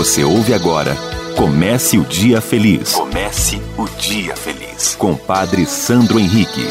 Você ouve agora Comece o Dia Feliz. Comece o Dia Feliz. Com Padre Sandro Henrique.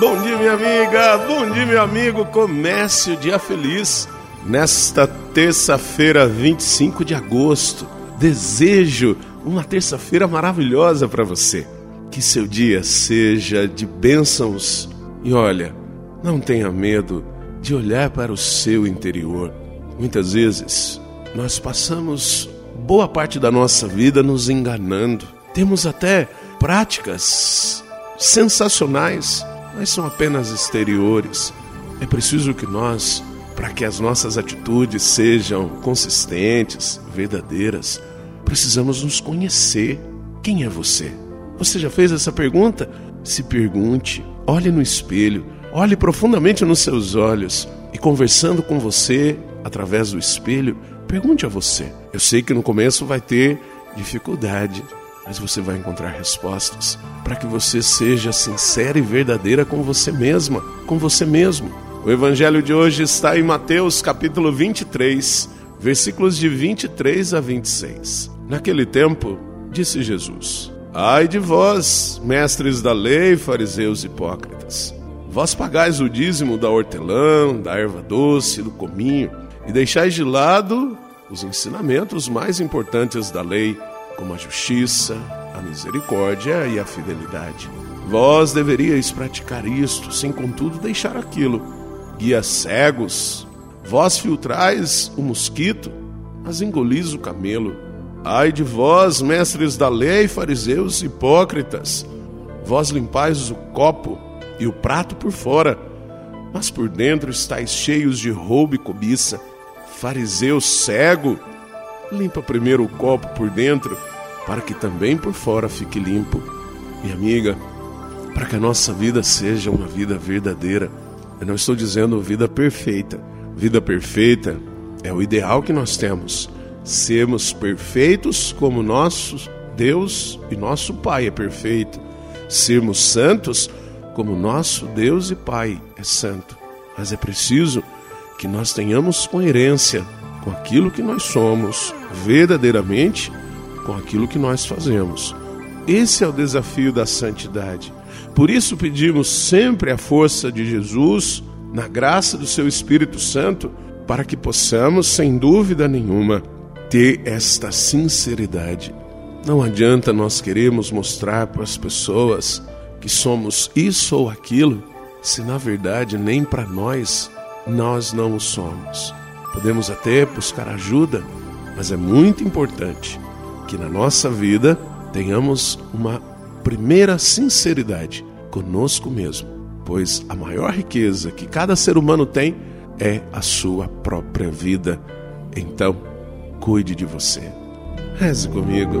Bom dia, minha amiga. Bom dia, meu amigo. Comece o Dia Feliz. Nesta terça-feira, 25 de agosto. Desejo uma terça-feira maravilhosa para você. Que seu dia seja de bênçãos. E olha, não tenha medo de olhar para o seu interior. Muitas vezes nós passamos boa parte da nossa vida nos enganando. Temos até práticas sensacionais, mas são apenas exteriores. É preciso que nós, para que as nossas atitudes sejam consistentes, verdadeiras, precisamos nos conhecer. Quem é você? Você já fez essa pergunta? Se pergunte, olhe no espelho Olhe profundamente nos seus olhos e conversando com você através do espelho, pergunte a você. Eu sei que no começo vai ter dificuldade, mas você vai encontrar respostas para que você seja sincera e verdadeira com você mesma, com você mesmo. O evangelho de hoje está em Mateus capítulo 23, versículos de 23 a 26. Naquele tempo, disse Jesus: Ai de vós, mestres da lei, fariseus hipócritas, Vós pagais o dízimo da hortelã, da erva doce, do cominho, e deixais de lado os ensinamentos mais importantes da lei, como a justiça, a misericórdia e a fidelidade. Vós deveríeis praticar isto, sem contudo deixar aquilo. Guias cegos, vós filtrais o mosquito, mas engolis o camelo. Ai de vós, mestres da lei, fariseus hipócritas, vós limpais o copo e o prato por fora, mas por dentro estáis cheios de roubo e cobiça. Fariseu cego, limpa primeiro o copo por dentro, para que também por fora fique limpo. Minha amiga, para que a nossa vida seja uma vida verdadeira, eu não estou dizendo vida perfeita. Vida perfeita é o ideal que nós temos. Sermos perfeitos como nosso Deus e nosso Pai é perfeito. Sermos santos como nosso Deus e Pai é santo, mas é preciso que nós tenhamos coerência com aquilo que nós somos, verdadeiramente com aquilo que nós fazemos. Esse é o desafio da santidade. Por isso pedimos sempre a força de Jesus, na graça do seu Espírito Santo, para que possamos, sem dúvida nenhuma, ter esta sinceridade. Não adianta nós queremos mostrar para as pessoas que somos isso ou aquilo, se na verdade nem para nós nós não o somos. Podemos até buscar ajuda, mas é muito importante que na nossa vida tenhamos uma primeira sinceridade conosco mesmo, pois a maior riqueza que cada ser humano tem é a sua própria vida. Então, cuide de você. Reze comigo.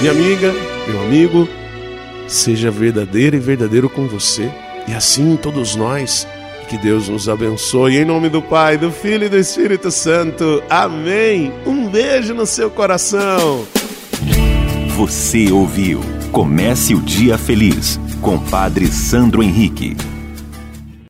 Minha amiga, meu amigo, seja verdadeiro e verdadeiro com você, e assim todos nós. Que Deus nos abençoe em nome do Pai, do Filho e do Espírito Santo. Amém. Um beijo no seu coração. Você ouviu Comece o Dia Feliz com Padre Sandro Henrique.